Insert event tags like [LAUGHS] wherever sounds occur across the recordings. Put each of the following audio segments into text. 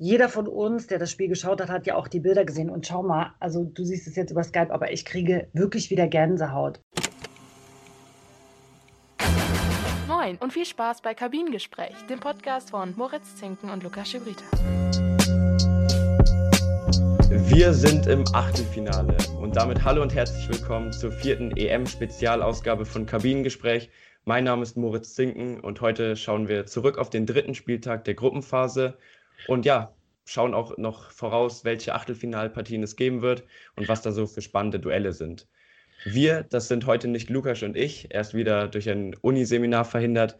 jeder von uns, der das Spiel geschaut hat, hat ja auch die Bilder gesehen. Und schau mal, also du siehst es jetzt über Skype, aber ich kriege wirklich wieder Gänsehaut. Moin und viel Spaß bei Kabinengespräch, dem Podcast von Moritz Zinken und Lukas Schibrita. Wir sind im Achtelfinale und damit hallo und herzlich willkommen zur vierten EM-Spezialausgabe von Kabinengespräch. Mein Name ist Moritz Zinken und heute schauen wir zurück auf den dritten Spieltag der Gruppenphase und ja, schauen auch noch voraus, welche Achtelfinalpartien es geben wird und was da so für spannende Duelle sind. Wir, das sind heute nicht Lukas und ich, er ist wieder durch ein Uniseminar verhindert,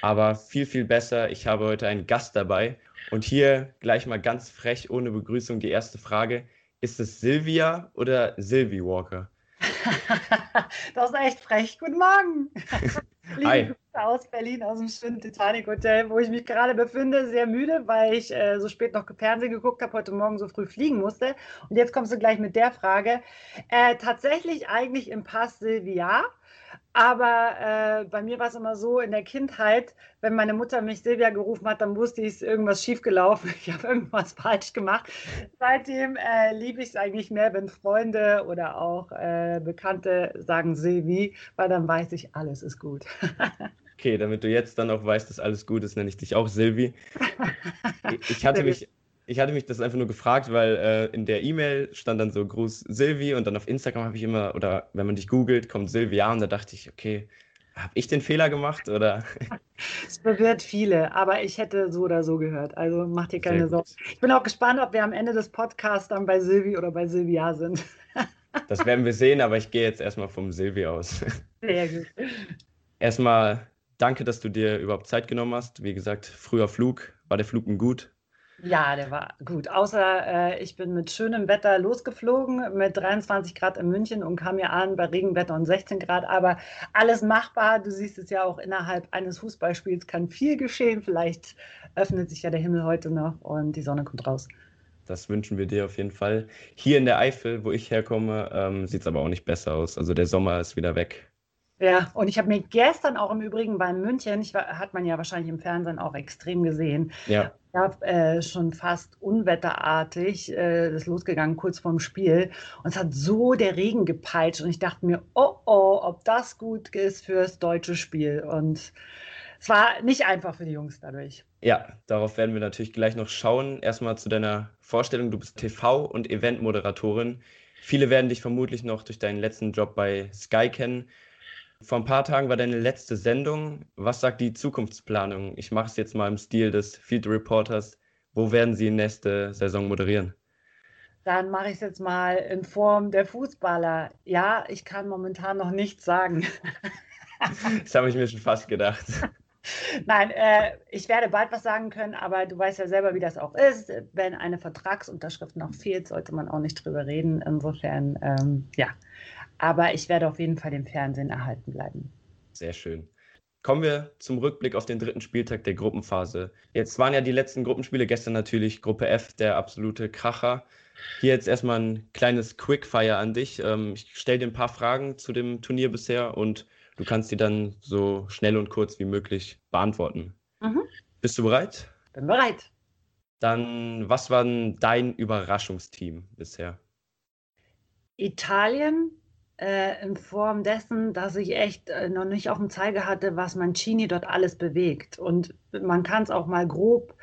aber viel, viel besser, ich habe heute einen Gast dabei und hier gleich mal ganz frech ohne Begrüßung die erste Frage. Ist es Sylvia oder Sylvie Walker? [LAUGHS] das ist echt frech. Guten Morgen. [LAUGHS] Liebe Hi. Grüße aus Berlin, aus dem schönen Titanic Hotel, wo ich mich gerade befinde. Sehr müde, weil ich äh, so spät noch Fernsehen geguckt habe, heute Morgen so früh fliegen musste. Und jetzt kommst du gleich mit der Frage. Äh, tatsächlich eigentlich im Pass Silvia. Aber äh, bei mir war es immer so in der Kindheit, wenn meine Mutter mich Silvia gerufen hat, dann wusste ich, es ist irgendwas schiefgelaufen. [LAUGHS] Ich habe irgendwas falsch gemacht. Seitdem äh, liebe ich es eigentlich mehr, wenn Freunde oder auch äh, Bekannte sagen Silvi, weil dann weiß ich, alles ist gut. [LAUGHS] okay, damit du jetzt dann auch weißt, dass alles gut ist, nenne ich dich auch Silvi. [LAUGHS] Ich hatte mich ich hatte mich das einfach nur gefragt, weil äh, in der E-Mail stand dann so Gruß Silvi und dann auf Instagram habe ich immer, oder wenn man dich googelt, kommt Silvia und da dachte ich, okay, habe ich den Fehler gemacht oder? [LAUGHS] Es bewirrt viele, aber ich hätte so oder so gehört. Also mach dir keine Sorgen. Ich bin auch gespannt, ob wir am Ende des Podcasts dann bei Silvi oder bei Silvia sind. [LAUGHS] Das werden wir sehen, aber ich gehe jetzt erstmal vom Silvi aus. Sehr gut. Erstmal danke, dass du dir überhaupt Zeit genommen hast. Wie gesagt, früher Flug. War der Flug gut? Ja, der war gut. Außer äh, ich bin mit schönem Wetter losgeflogen, mit 23 Grad in München und kam hier an bei Regenwetter und 16 Grad. Aber alles machbar. Du siehst es ja auch innerhalb eines Fußballspiels kann viel geschehen. Vielleicht öffnet sich ja der Himmel heute noch und die Sonne kommt raus. Das wünschen wir dir auf jeden Fall. Hier in der Eifel, wo ich herkomme, ähm, sieht es aber auch nicht besser aus. Also der Sommer ist wieder weg. Ja, und ich habe mir gestern auch im Übrigen bei München, ich war, hat man ja wahrscheinlich im Fernsehen auch extrem gesehen, ja, ja äh, schon fast unwetterartig äh, das losgegangen kurz vorm Spiel und es hat so der Regen gepeitscht und ich dachte mir, oh oh, ob das gut ist fürs deutsche Spiel und es war nicht einfach für die Jungs dadurch. Ja, darauf werden wir natürlich gleich noch schauen. Erstmal zu deiner Vorstellung, du bist TV- und Eventmoderatorin. Viele werden dich vermutlich noch durch deinen letzten Job bei Sky kennen. Vor ein paar Tagen war deine letzte Sendung. Was sagt die Zukunftsplanung? Ich mache es jetzt mal im Stil des Field Reporters. Wo werden Sie nächste Saison moderieren? Dann mache ich es jetzt mal in Form der Fußballer. Ja, ich kann momentan noch nichts sagen. [LAUGHS] das habe ich mir schon fast gedacht. [LAUGHS] Nein, äh, ich werde bald was sagen können, aber du weißt ja selber, wie das auch ist. Wenn eine Vertragsunterschrift noch fehlt, sollte man auch nicht drüber reden. Insofern, ähm, ja, aber ich werde auf jeden Fall dem Fernsehen erhalten bleiben. Sehr schön. Kommen wir zum Rückblick auf den dritten Spieltag der Gruppenphase. Jetzt waren ja die letzten Gruppenspiele, gestern natürlich Gruppe F, der absolute Kracher. Hier jetzt erstmal ein kleines Quickfire an dich. Ähm, ich stelle dir ein paar Fragen zu dem Turnier bisher und du kannst die dann so schnell und kurz wie möglich beantworten. Mhm. Bist du bereit? Bin bereit. Dann, was war denn dein Überraschungsteam bisher? Italien, äh, in Form dessen, dass ich echt äh, noch nicht auf dem Zeiger hatte, was Mancini dort alles bewegt. Und man kann es auch mal grob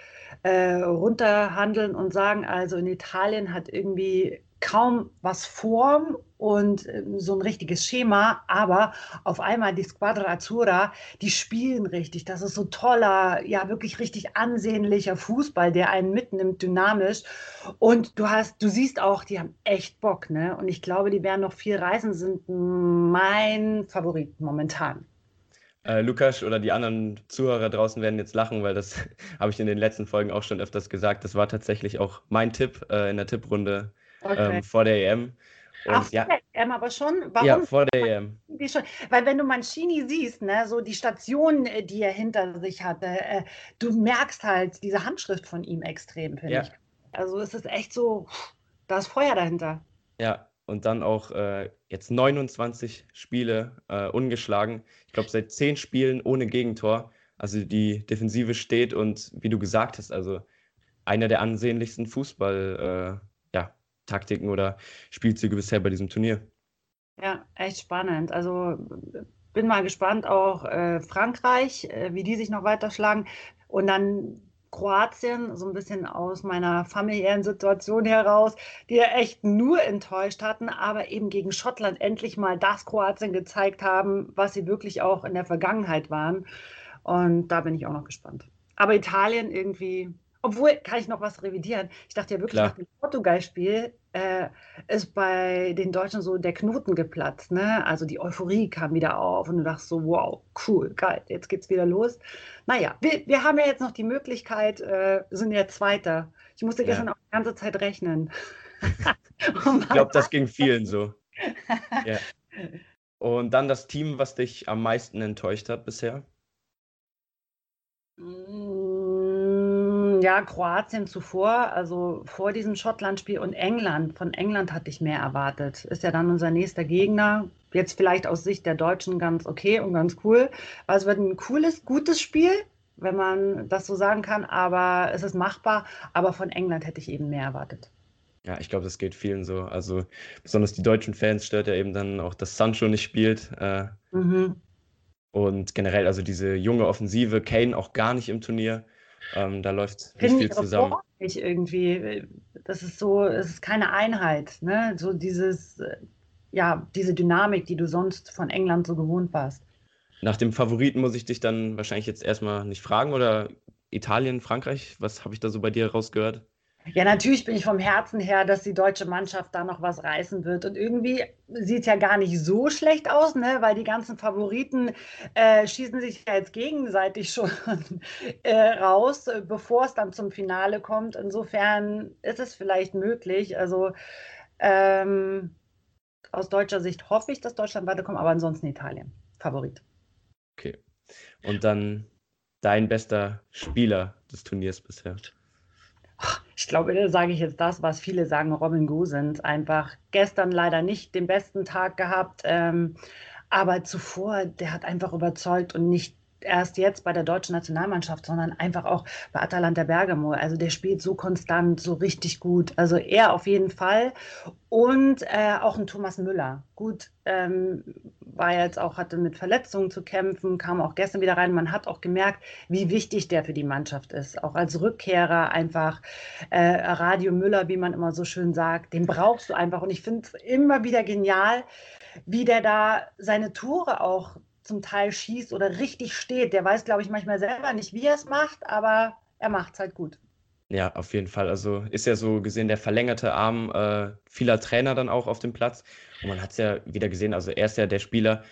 äh, runterhandeln und sagen, also in Italien hat irgendwie kaum was Form und ähm, so ein richtiges Schema, aber auf einmal die Squadra Azzurra, die spielen richtig. Das ist so toller, ja wirklich richtig ansehnlicher Fußball, der einen mitnimmt, dynamisch. Und du hast, du siehst auch, die haben echt Bock, ne? Und ich glaube, die werden noch viel reisen, sind mein Favorit momentan. Äh, Lukas oder die anderen Zuhörer draußen werden jetzt lachen, weil das [LAUGHS] habe ich in den letzten Folgen auch schon öfters gesagt. Das war tatsächlich auch mein Tipp äh, in der Tipprunde okay. ähm, vor der EM. Und, Ach, ja, EM aber schon? Warum? Ja, vor der EM. Weil wenn du Mancini siehst, ne, so die Station, äh, die er hinter sich hatte, äh, du merkst halt diese Handschrift von ihm extrem, finde ja. ich. Also es ist echt so, da ist Feuer dahinter. Ja, und dann auch äh, jetzt 29 Spiele äh, ungeschlagen. Ich glaube, seit 10 Spielen ohne Gegentor. Also die Defensive steht und wie du gesagt hast, also eine der ansehnlichsten Fußball-Taktiken ja, oder Spielzüge bisher bei diesem Turnier. Ja, echt spannend. Also bin mal gespannt, auch äh, Frankreich, äh, wie die sich noch weiter schlagen. Und dann Kroatien, so ein bisschen aus meiner familiären Situation heraus, die ja echt nur enttäuscht hatten, aber eben gegen Schottland endlich mal das Kroatien gezeigt haben, was sie wirklich auch in der Vergangenheit waren. Und da bin ich auch noch gespannt. Aber Italien irgendwie, obwohl, kann ich noch was revidieren? Ich dachte ja wirklich, Klar. nach dem Portugal-Spiel äh, ist bei den Deutschen so der Knoten geplatzt. Ne? Also die Euphorie kam wieder auf und du dachtest so, wow, cool, geil, jetzt geht's wieder los. Naja, wir, wir haben ja jetzt noch die Möglichkeit, äh, sind ja Zweiter. Ich musste gestern ja. auch die ganze Zeit rechnen. [LAUGHS] ich glaube, das ging vielen so. [LAUGHS] ja. Und dann das Team, was dich am meisten enttäuscht hat bisher? Mm, ja, Kroatien zuvor, also vor diesem Schottland-Spiel und England. Von England hatte ich mehr erwartet. Ist ja dann unser nächster Gegner. Jetzt vielleicht aus Sicht der Deutschen ganz okay und ganz cool. Also es wird ein cooles, gutes Spiel, wenn man das so sagen kann, aber es ist machbar. Aber von England hätte ich eben mehr erwartet. Ja, ich glaube, das geht vielen so. Also besonders die deutschen Fans stört ja eben dann auch, dass Sancho nicht spielt. Äh, mhm. Und generell, also diese junge Offensive, Kane auch gar nicht im Turnier. Ähm, da läuft nicht viel zusammen. Nicht irgendwie. Das ist so, es ist keine Einheit. Ne? So dieses, ja, diese Dynamik, die du sonst von England so gewohnt warst. Nach dem Favoriten muss ich dich dann wahrscheinlich jetzt erstmal nicht fragen oder Italien, Frankreich? Was habe ich da so bei dir rausgehört? Ja, natürlich bin ich vom Herzen her, dass die deutsche Mannschaft da noch was reißen wird. Und irgendwie sieht es ja gar nicht so schlecht aus, ne? weil die ganzen Favoriten äh, schießen sich ja jetzt gegenseitig [LAUGHS] schon äh, raus, bevor es dann zum Finale kommt. Insofern ist es vielleicht möglich. Also ähm, aus deutscher Sicht hoffe ich, dass Deutschland weiterkommt, aber ansonsten Italien. Favorit. Okay. Und dann dein bester Spieler des Turniers bisher? Ich glaube, da sage ich jetzt das, was viele sagen, Robin Gosens. Einfach gestern leider nicht den besten Tag gehabt, ähm, aber zuvor, der hat einfach überzeugt und nicht erst jetzt bei der deutschen Nationalmannschaft, sondern einfach auch bei Atalanta Bergamo. Also der spielt so konstant, so richtig gut. Also er auf jeden Fall. Und äh, auch ein Thomas Müller. Gut, ähm, war jetzt auch, hatte mit Verletzungen zu kämpfen, kam auch gestern wieder rein. Man hat auch gemerkt, wie wichtig der für die Mannschaft ist. Auch als Rückkehrer einfach äh, Radio Müller, wie man immer so schön sagt, den brauchst du einfach. Und ich finde es immer wieder genial, wie der da seine Tore auch zum Teil schießt oder richtig steht. Der weiß, glaube ich, manchmal selber nicht, wie er es macht, aber er macht es halt gut. Ja, auf jeden Fall. Also ist ja so gesehen der verlängerte Arm äh, vieler Trainer dann auch auf dem Platz. Und man hat es ja wieder gesehen, also er ist ja der Spieler,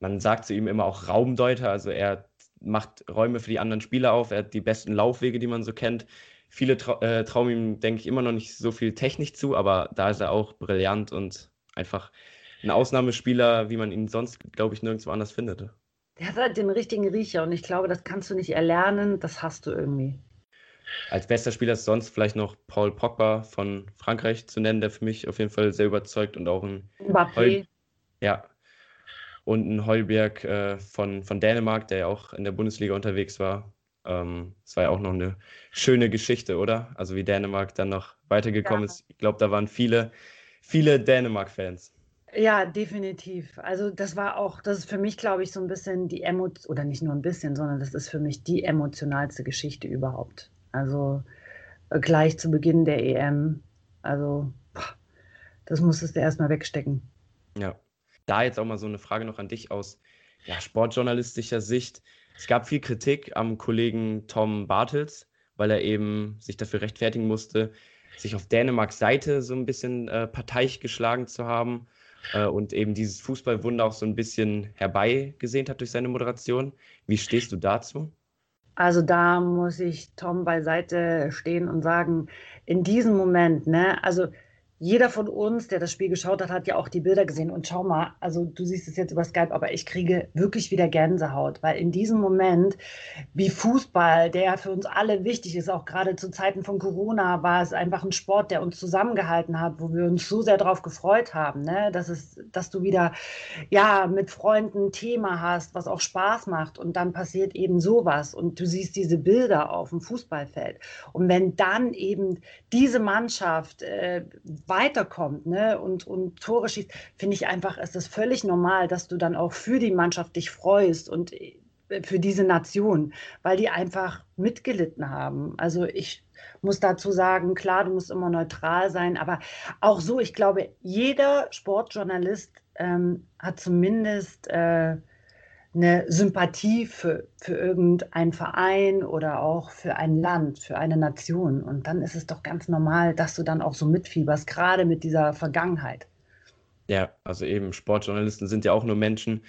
man sagt zu ihm immer auch Raumdeuter, also er macht Räume für die anderen Spieler auf, er hat die besten Laufwege, die man so kennt. Viele trau äh, trauen ihm, denke ich, immer noch nicht so viel Technik zu, aber da ist er auch brillant und einfach ein Ausnahmespieler, wie man ihn sonst, glaube ich, nirgendwo anders findet. Der hat halt den richtigen Riecher und ich glaube, das kannst du nicht erlernen, das hast du irgendwie. Als bester Spieler ist sonst vielleicht noch Paul Pogba von Frankreich zu nennen, der für mich auf jeden Fall sehr überzeugt und auch ein Mbappé. ja. Und ein Heulberg äh, von, von Dänemark, der ja auch in der Bundesliga unterwegs war. Es ähm, war ja auch noch eine schöne Geschichte, oder? Also wie Dänemark dann noch weitergekommen ja. ist. Ich glaube, da waren viele, viele Dänemark-Fans. Ja, definitiv. Also das war auch, das ist für mich, glaube ich, so ein bisschen die Emotion, oder nicht nur ein bisschen, sondern das ist für mich die emotionalste Geschichte überhaupt. Also äh, gleich zu Beginn der EM. Also das musstest du erstmal wegstecken. Ja. Da jetzt auch mal so eine Frage noch an dich aus ja, sportjournalistischer Sicht. Es gab viel Kritik am Kollegen Tom Bartels, weil er eben sich dafür rechtfertigen musste, sich auf Dänemarks Seite so ein bisschen äh, parteiisch geschlagen zu haben äh, und eben dieses Fußballwunder auch so ein bisschen herbeigesehnt hat durch seine Moderation. Wie stehst du dazu? Also da muss ich Tom beiseite stehen und sagen, in diesem Moment, ne, also jeder von uns, der das Spiel geschaut hat, hat ja auch die Bilder gesehen. Und schau mal, also du siehst es jetzt über Skype, aber ich kriege wirklich wieder Gänsehaut, weil in diesem Moment, wie Fußball, der für uns alle wichtig ist, auch gerade zu Zeiten von Corona, war es einfach ein Sport, der uns zusammengehalten hat, wo wir uns so sehr darauf gefreut haben, ne? dass, es, dass du wieder ja, mit Freunden ein Thema hast, was auch Spaß macht. Und dann passiert eben sowas. Und du siehst diese Bilder auf dem Fußballfeld. Und wenn dann eben diese Mannschaft äh, weiterkommt ne, und, und Tore schießt, finde ich einfach, ist es völlig normal, dass du dann auch für die Mannschaft dich freust und äh, für diese Nation, weil die einfach mitgelitten haben. Also ich muss dazu sagen, klar, du musst immer neutral sein, aber auch so, ich glaube, jeder Sportjournalist ähm, hat zumindest äh, eine Sympathie für, für irgendeinen Verein oder auch für ein Land, für eine Nation. Und dann ist es doch ganz normal, dass du dann auch so mitfieberst, gerade mit dieser Vergangenheit. Ja, also eben Sportjournalisten sind ja auch nur Menschen.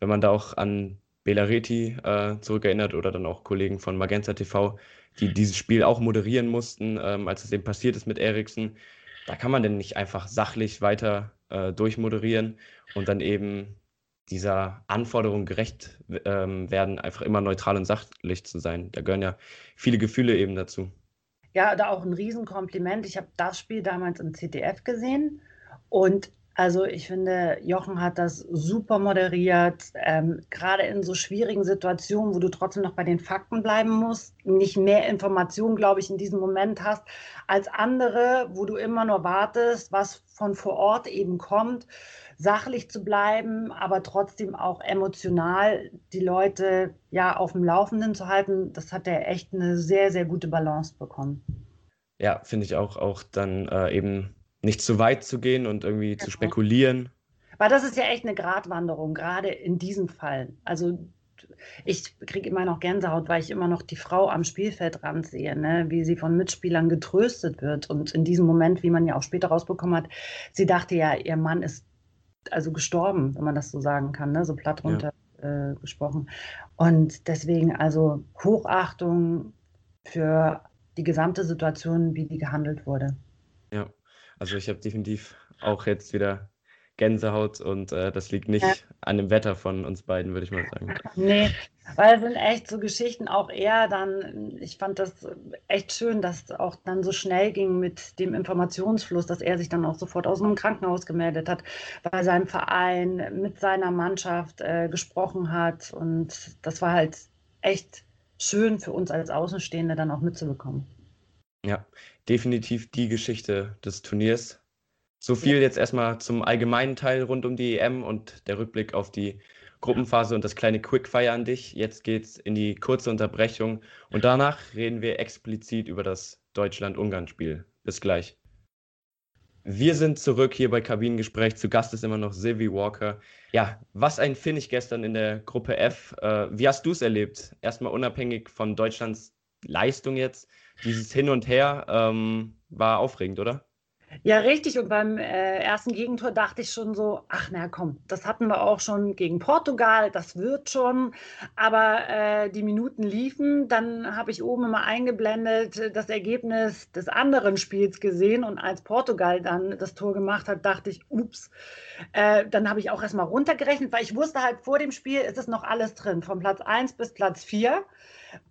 Wenn man da auch an Bela Reti äh, zurückerinnert oder dann auch Kollegen von Magenta TV, die dieses Spiel auch moderieren mussten, ähm, als es eben passiert ist mit Eriksen, da kann man denn nicht einfach sachlich weiter äh, durchmoderieren und dann eben dieser Anforderung gerecht ähm, werden, einfach immer neutral und sachlich zu sein. Da gehören ja viele Gefühle eben dazu. Ja, da auch ein Riesenkompliment. Ich habe das Spiel damals im ZDF gesehen und also ich finde, Jochen hat das super moderiert, ähm, gerade in so schwierigen Situationen, wo du trotzdem noch bei den Fakten bleiben musst, nicht mehr Informationen, glaube ich, in diesem Moment hast als andere, wo du immer nur wartest, was von vor Ort eben kommt sachlich zu bleiben, aber trotzdem auch emotional die Leute ja auf dem Laufenden zu halten, das hat er echt eine sehr, sehr gute Balance bekommen. Ja, finde ich auch, auch dann äh, eben nicht zu weit zu gehen und irgendwie ja. zu spekulieren. Weil das ist ja echt eine Gratwanderung, gerade in diesem Fall. Also ich kriege immer noch Gänsehaut, weil ich immer noch die Frau am Spielfeldrand sehe, ne? wie sie von Mitspielern getröstet wird. Und in diesem Moment, wie man ja auch später rausbekommen hat, sie dachte ja, ihr Mann ist also gestorben, wenn man das so sagen kann, ne? so platt runter ja. äh, gesprochen. Und deswegen also Hochachtung für die gesamte Situation, wie die gehandelt wurde. Also ich habe definitiv auch jetzt wieder Gänsehaut und äh, das liegt nicht ja. an dem Wetter von uns beiden, würde ich mal sagen. Nee, weil es sind echt so Geschichten auch eher dann, ich fand das echt schön, dass auch dann so schnell ging mit dem Informationsfluss, dass er sich dann auch sofort aus einem Krankenhaus gemeldet hat, bei seinem Verein mit seiner Mannschaft äh, gesprochen hat und das war halt echt schön für uns als Außenstehende dann auch mitzubekommen. Ja, definitiv die Geschichte des Turniers so viel jetzt erstmal zum allgemeinen Teil rund um die EM und der Rückblick auf die Gruppenphase und das kleine Quickfire an dich. Jetzt geht's in die kurze Unterbrechung und danach reden wir explizit über das Deutschland-Ungarn-Spiel. Bis gleich. Wir sind zurück hier bei Kabinengespräch. Zu Gast ist immer noch Sylvie Walker. Ja, was ein Finish gestern in der Gruppe F. Äh, wie hast du es erlebt? Erstmal unabhängig von Deutschlands Leistung jetzt. Dieses Hin und Her ähm, war aufregend, oder? Ja, richtig. Und beim äh, ersten Gegentor dachte ich schon so, ach na komm, das hatten wir auch schon gegen Portugal, das wird schon. Aber äh, die Minuten liefen, dann habe ich oben immer eingeblendet das Ergebnis des anderen Spiels gesehen. Und als Portugal dann das Tor gemacht hat, dachte ich, ups. Äh, dann habe ich auch erstmal runtergerechnet, weil ich wusste halt vor dem Spiel ist es noch alles drin, von Platz 1 bis Platz 4.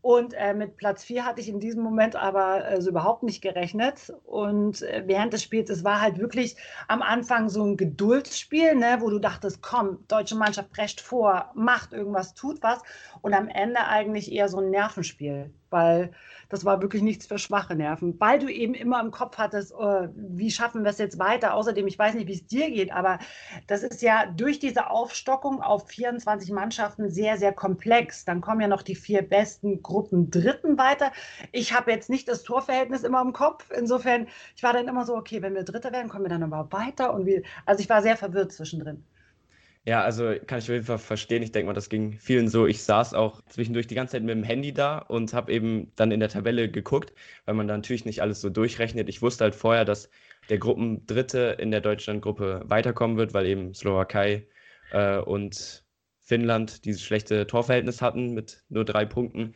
Und äh, mit Platz 4 hatte ich in diesem Moment aber äh, so überhaupt nicht gerechnet. Und äh, während des Spiels, es war halt wirklich am Anfang so ein Geduldsspiel, ne, wo du dachtest, komm, deutsche Mannschaft prescht vor, macht irgendwas, tut was. Und am Ende eigentlich eher so ein Nervenspiel weil das war wirklich nichts für schwache Nerven, weil du eben immer im Kopf hattest, oh, wie schaffen wir es jetzt weiter. Außerdem, ich weiß nicht, wie es dir geht, aber das ist ja durch diese Aufstockung auf 24 Mannschaften sehr, sehr komplex. Dann kommen ja noch die vier besten Gruppen Dritten weiter. Ich habe jetzt nicht das Torverhältnis immer im Kopf. Insofern, ich war dann immer so, okay, wenn wir Dritter werden, kommen wir dann überhaupt weiter? Und wie, also ich war sehr verwirrt zwischendrin. Ja, also kann ich auf jeden Fall verstehen. Ich denke mal, das ging vielen so. Ich saß auch zwischendurch die ganze Zeit mit dem Handy da und habe eben dann in der Tabelle geguckt, weil man da natürlich nicht alles so durchrechnet. Ich wusste halt vorher, dass der Gruppendritte in der Deutschlandgruppe weiterkommen wird, weil eben Slowakei äh, und Finnland dieses schlechte Torverhältnis hatten mit nur drei Punkten.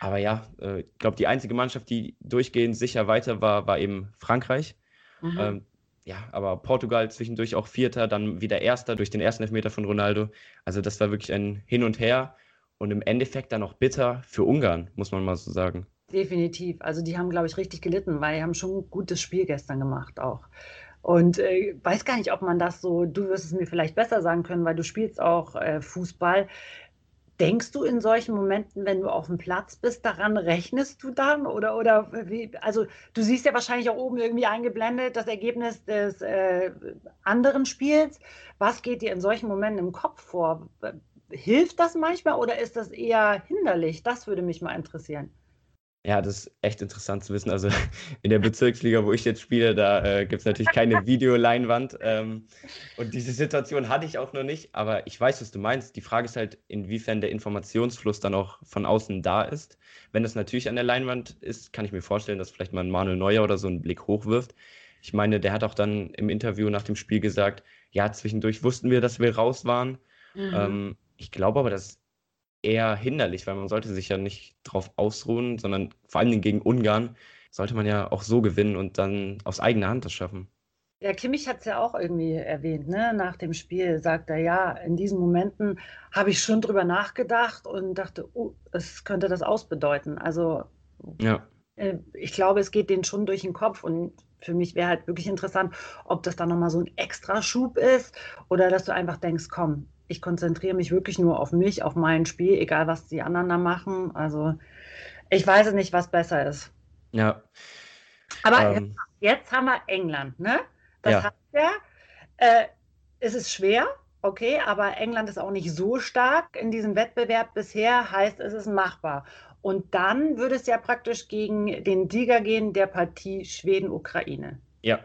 Aber ja, äh, ich glaube, die einzige Mannschaft, die durchgehend sicher weiter war, war eben Frankreich. Mhm. Ähm, ja, aber Portugal zwischendurch auch Vierter, dann wieder Erster durch den ersten Elfmeter von Ronaldo. Also das war wirklich ein Hin und Her und im Endeffekt dann auch bitter für Ungarn, muss man mal so sagen. Definitiv. Also die haben, glaube ich, richtig gelitten, weil die haben schon ein gutes Spiel gestern gemacht auch. Und äh, weiß gar nicht, ob man das so, du wirst es mir vielleicht besser sagen können, weil du spielst auch äh, Fußball. Denkst du in solchen Momenten, wenn du auf dem Platz bist, daran rechnest du dann? Oder, oder wie, also du siehst ja wahrscheinlich auch oben irgendwie eingeblendet das Ergebnis des äh, anderen Spiels. Was geht dir in solchen Momenten im Kopf vor? Hilft das manchmal oder ist das eher hinderlich? Das würde mich mal interessieren. Ja, das ist echt interessant zu wissen. Also [LAUGHS] in der Bezirksliga, wo ich jetzt spiele, da äh, gibt es natürlich keine [LAUGHS] Videoleinwand. Ähm, und diese Situation hatte ich auch noch nicht. Aber ich weiß, was du meinst. Die Frage ist halt, inwiefern der Informationsfluss dann auch von außen da ist. Wenn das natürlich an der Leinwand ist, kann ich mir vorstellen, dass vielleicht mal ein Manuel Neuer oder so einen Blick hochwirft. Ich meine, der hat auch dann im Interview nach dem Spiel gesagt, ja, zwischendurch wussten wir, dass wir raus waren. Mhm. Ähm, ich glaube aber, dass eher hinderlich, weil man sollte sich ja nicht drauf ausruhen, sondern vor allen Dingen gegen Ungarn sollte man ja auch so gewinnen und dann aus eigener Hand das schaffen. Ja, Kimmich hat es ja auch irgendwie erwähnt, ne? Nach dem Spiel sagt er, ja, in diesen Momenten habe ich schon drüber nachgedacht und dachte, oh, es könnte das ausbedeuten. Also ja. Äh, ich glaube, es geht denen schon durch den Kopf und für mich wäre halt wirklich interessant, ob das dann nochmal so ein extra Schub ist oder dass du einfach denkst, komm, ich konzentriere mich wirklich nur auf mich, auf mein Spiel, egal was die anderen da machen. Also ich weiß nicht, was besser ist. Ja. Aber ähm, jetzt haben wir England, ne? Das ja. heißt ja, äh, es ist schwer, okay, aber England ist auch nicht so stark in diesem Wettbewerb bisher, heißt es ist machbar. Und dann würde es ja praktisch gegen den Sieger gehen der Partie Schweden-Ukraine. Ja.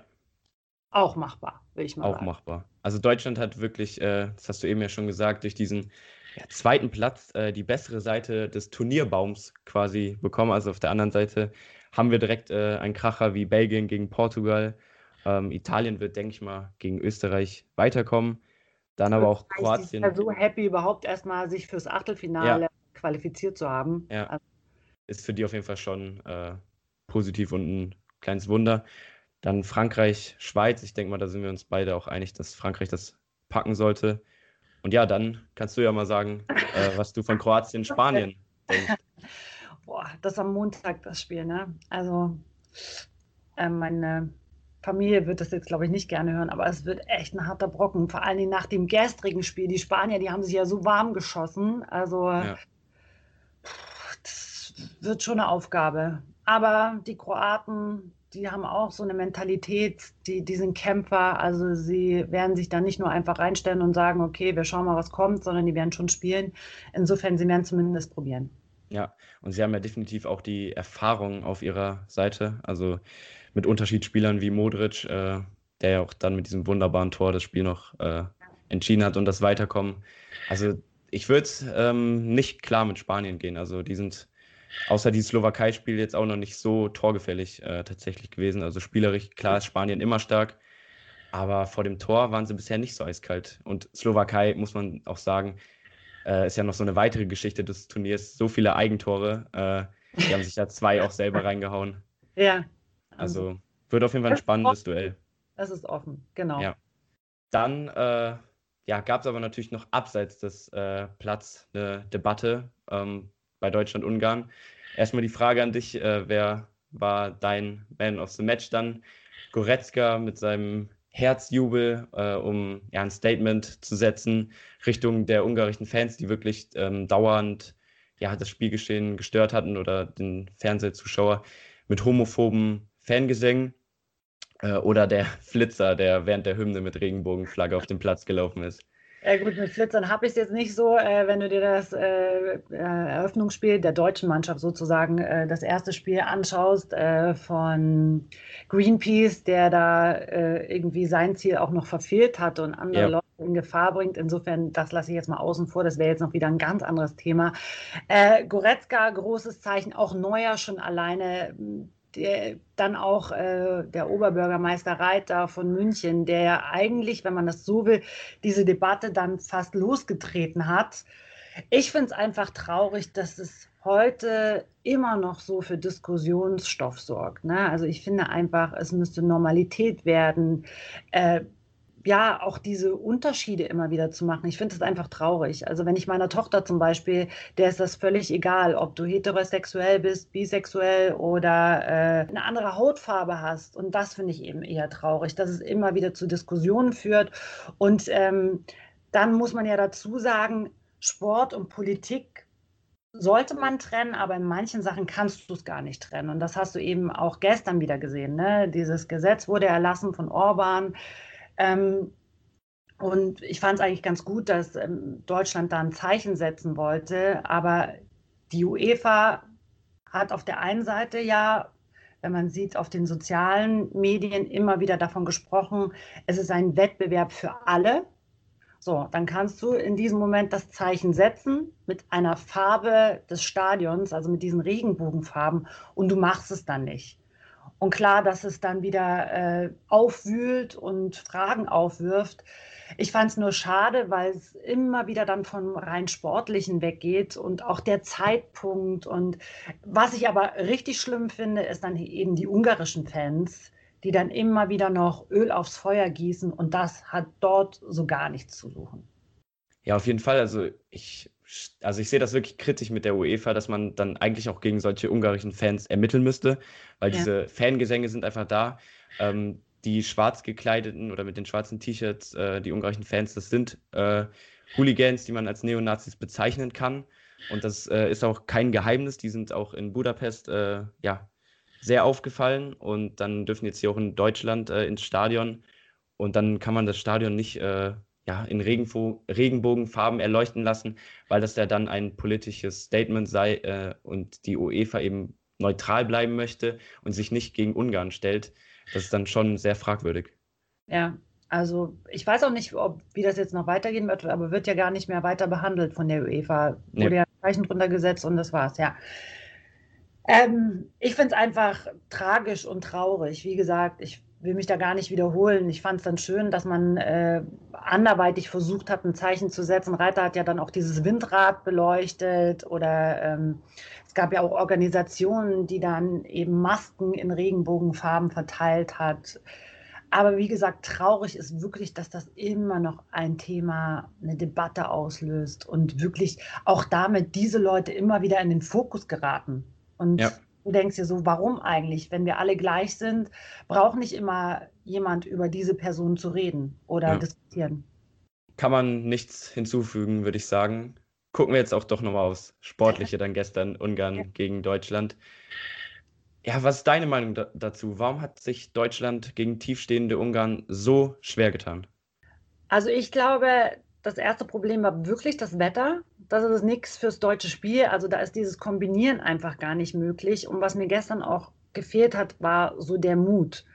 Auch machbar, will ich mal Auch sagen. Auch machbar. Also Deutschland hat wirklich, äh, das hast du eben ja schon gesagt, durch diesen ja, zweiten Platz äh, die bessere Seite des Turnierbaums quasi bekommen. Also auf der anderen Seite haben wir direkt äh, einen Kracher wie Belgien gegen Portugal. Ähm, Italien wird, denke ich mal, gegen Österreich weiterkommen. Dann aber auch Kroatien. Ich bin so happy, überhaupt erstmal sich fürs Achtelfinale ja. qualifiziert zu haben. Ja. Also Ist für die auf jeden Fall schon äh, positiv und ein kleines Wunder. Dann Frankreich, Schweiz. Ich denke mal, da sind wir uns beide auch einig, dass Frankreich das packen sollte. Und ja, dann kannst du ja mal sagen, äh, [LAUGHS] was du von Kroatien, Spanien denkst. [LAUGHS] Boah, das ist am Montag das Spiel, ne? Also, äh, meine Familie wird das jetzt, glaube ich, nicht gerne hören, aber es wird echt ein harter Brocken. Vor allen Dingen nach dem gestrigen Spiel. Die Spanier, die haben sich ja so warm geschossen. Also, ja. das wird schon eine Aufgabe. Aber die Kroaten, die haben auch so eine Mentalität, die, die sind Kämpfer. Also sie werden sich dann nicht nur einfach reinstellen und sagen, okay, wir schauen mal, was kommt, sondern die werden schon spielen. Insofern, sie werden zumindest probieren. Ja, und sie haben ja definitiv auch die Erfahrung auf ihrer Seite. Also mit Unterschiedsspielern wie Modric, äh, der ja auch dann mit diesem wunderbaren Tor das Spiel noch äh, entschieden hat und das Weiterkommen. Also ich würde ähm, nicht klar mit Spanien gehen. Also die sind außer die Slowakei-Spiel jetzt auch noch nicht so torgefällig äh, tatsächlich gewesen. Also spielerisch, klar ist Spanien immer stark, aber vor dem Tor waren sie bisher nicht so eiskalt. Und Slowakei, muss man auch sagen, äh, ist ja noch so eine weitere Geschichte des Turniers. So viele Eigentore. Äh, die haben sich ja zwei auch selber [LAUGHS] reingehauen. Ja. Also wird auf jeden Fall ein spannendes Duell. Das ist offen, genau. Ja. Dann äh, ja, gab es aber natürlich noch abseits des äh, Platz eine Debatte. Ähm, bei Deutschland-Ungarn. Erstmal die Frage an dich, äh, wer war dein Man of the Match dann? Goretzka mit seinem Herzjubel, äh, um ja, ein Statement zu setzen Richtung der ungarischen Fans, die wirklich ähm, dauernd ja, das Spielgeschehen gestört hatten oder den Fernsehzuschauer mit homophoben Fangesängen. Äh, oder der Flitzer, der während der Hymne mit Regenbogenflagge auf dem Platz gelaufen ist. Ja gut, mit Flitzern habe ich es jetzt nicht so. Äh, wenn du dir das äh, äh, Eröffnungsspiel der deutschen Mannschaft sozusagen, äh, das erste Spiel anschaust äh, von Greenpeace, der da äh, irgendwie sein Ziel auch noch verfehlt hat und andere ja. Leute in Gefahr bringt. Insofern, das lasse ich jetzt mal außen vor. Das wäre jetzt noch wieder ein ganz anderes Thema. Goretzka, großes Zeichen, auch Neuer schon alleine der, dann auch äh, der Oberbürgermeister Reiter von München, der ja eigentlich, wenn man das so will, diese Debatte dann fast losgetreten hat. Ich finde es einfach traurig, dass es heute immer noch so für Diskussionsstoff sorgt. Ne? Also ich finde einfach, es müsste Normalität werden. Äh, ja, auch diese Unterschiede immer wieder zu machen. Ich finde das einfach traurig. Also wenn ich meiner Tochter zum Beispiel, der ist das völlig egal, ob du heterosexuell bist, bisexuell oder äh, eine andere Hautfarbe hast. Und das finde ich eben eher traurig, dass es immer wieder zu Diskussionen führt. Und ähm, dann muss man ja dazu sagen, Sport und Politik sollte man trennen, aber in manchen Sachen kannst du es gar nicht trennen. Und das hast du eben auch gestern wieder gesehen. Ne? Dieses Gesetz wurde erlassen von Orban ähm, und ich fand es eigentlich ganz gut, dass ähm, Deutschland da ein Zeichen setzen wollte. Aber die UEFA hat auf der einen Seite ja, wenn man sieht, auf den sozialen Medien immer wieder davon gesprochen, es ist ein Wettbewerb für alle. So, dann kannst du in diesem Moment das Zeichen setzen mit einer Farbe des Stadions, also mit diesen Regenbogenfarben, und du machst es dann nicht. Und klar, dass es dann wieder äh, aufwühlt und Fragen aufwirft. Ich fand es nur schade, weil es immer wieder dann vom rein sportlichen weggeht und auch der Zeitpunkt. Und was ich aber richtig schlimm finde, ist dann eben die ungarischen Fans, die dann immer wieder noch Öl aufs Feuer gießen. Und das hat dort so gar nichts zu suchen. Ja, auf jeden Fall. Also ich also ich sehe das wirklich kritisch mit der UEFA, dass man dann eigentlich auch gegen solche ungarischen Fans ermitteln müsste, weil ja. diese Fangesänge sind einfach da. Ähm, die schwarz gekleideten oder mit den schwarzen T-Shirts, äh, die ungarischen Fans, das sind äh, Hooligans, die man als Neonazis bezeichnen kann. Und das äh, ist auch kein Geheimnis. Die sind auch in Budapest äh, ja, sehr aufgefallen und dann dürfen jetzt hier auch in Deutschland äh, ins Stadion. Und dann kann man das Stadion nicht äh, ja, in Regenfo Regenbogenfarben erleuchten lassen, weil das ja dann ein politisches Statement sei äh, und die UEFA eben neutral bleiben möchte und sich nicht gegen Ungarn stellt. Das ist dann schon sehr fragwürdig. Ja, also ich weiß auch nicht, ob, wie das jetzt noch weitergehen wird, aber wird ja gar nicht mehr weiter behandelt von der UEFA. Wurde nee. ja ein Zeichen drunter gesetzt und das war's, ja. Ähm, ich finde es einfach tragisch und traurig. Wie gesagt, ich will mich da gar nicht wiederholen. Ich fand es dann schön, dass man äh, anderweitig versucht hat, ein Zeichen zu setzen. Reiter hat ja dann auch dieses Windrad beleuchtet oder ähm, es gab ja auch Organisationen, die dann eben Masken in Regenbogenfarben verteilt hat. Aber wie gesagt, traurig ist wirklich, dass das immer noch ein Thema, eine Debatte auslöst und wirklich auch damit diese Leute immer wieder in den Fokus geraten. Und ja du denkst dir so, warum eigentlich? Wenn wir alle gleich sind, braucht nicht immer jemand über diese Person zu reden oder ja. diskutieren. Kann man nichts hinzufügen, würde ich sagen. Gucken wir jetzt auch doch nochmal aufs Sportliche dann gestern Ungarn [LAUGHS] ja. gegen Deutschland. Ja, was ist deine Meinung da dazu? Warum hat sich Deutschland gegen tiefstehende Ungarn so schwer getan? Also ich glaube, das erste Problem war wirklich das Wetter. Das ist nichts fürs deutsche Spiel. Also da ist dieses Kombinieren einfach gar nicht möglich. Und was mir gestern auch gefehlt hat, war so der Mut.